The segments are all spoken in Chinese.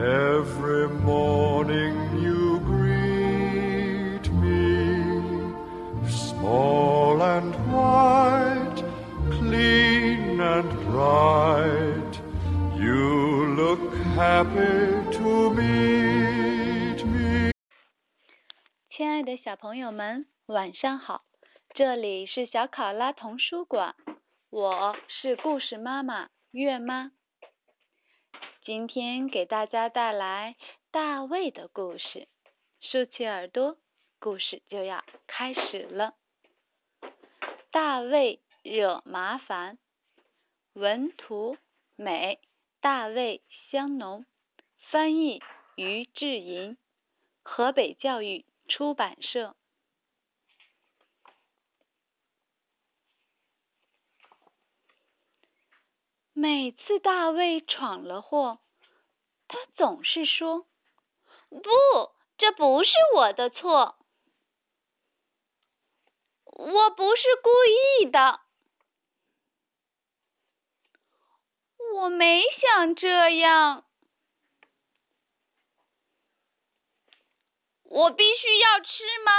every morning you greet me small and white clean and bright you look happy to meet me 亲爱的小朋友们晚上好这里是小考拉童书馆我是故事妈妈月妈今天给大家带来大卫的故事，竖起耳朵，故事就要开始了。大卫惹麻烦，文图美，大卫香浓，翻译于志银，河北教育出版社。每次大卫闯了祸，他总是说：“不，这不是我的错，我不是故意的，我没想这样，我必须要吃吗？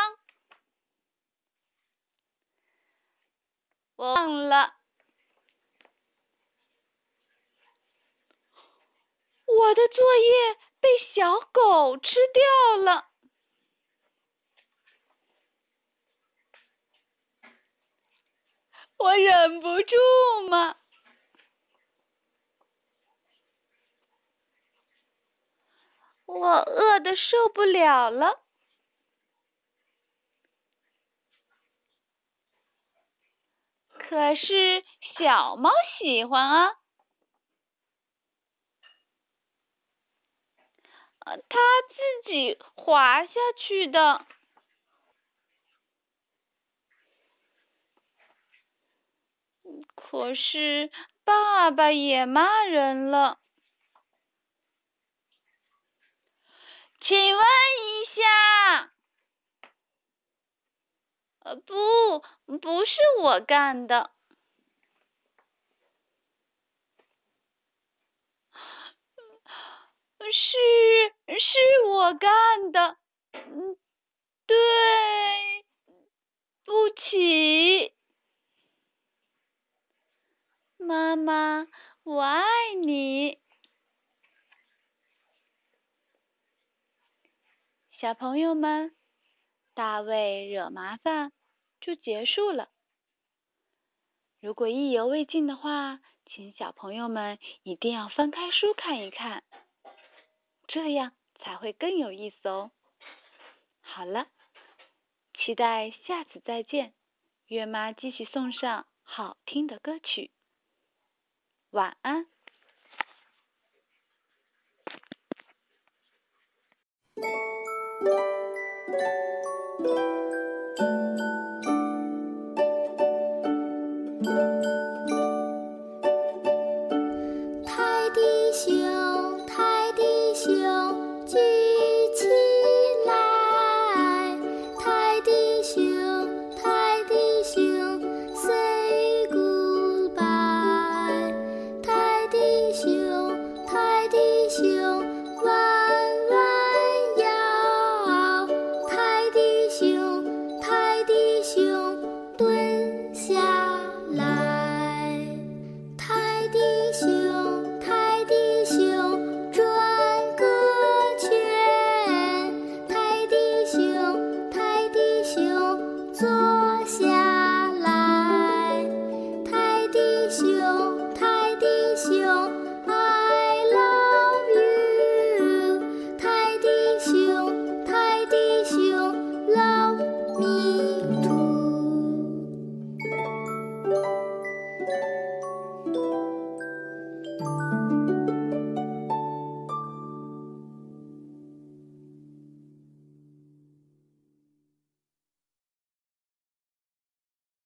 我忘了。”我的作业被小狗吃掉了，我忍不住嘛，我饿的受不了了，可是小猫喜欢啊。他自己滑下去的，可是爸爸也骂人了。请问一下，呃，不，不是我干的。是是我干的，嗯，对不起，妈妈，我爱你。小朋友们，大卫惹麻烦就结束了。如果意犹未尽的话，请小朋友们一定要翻开书看一看。这样才会更有意思哦。好了，期待下次再见。月妈继续送上好听的歌曲。晚安。就 me.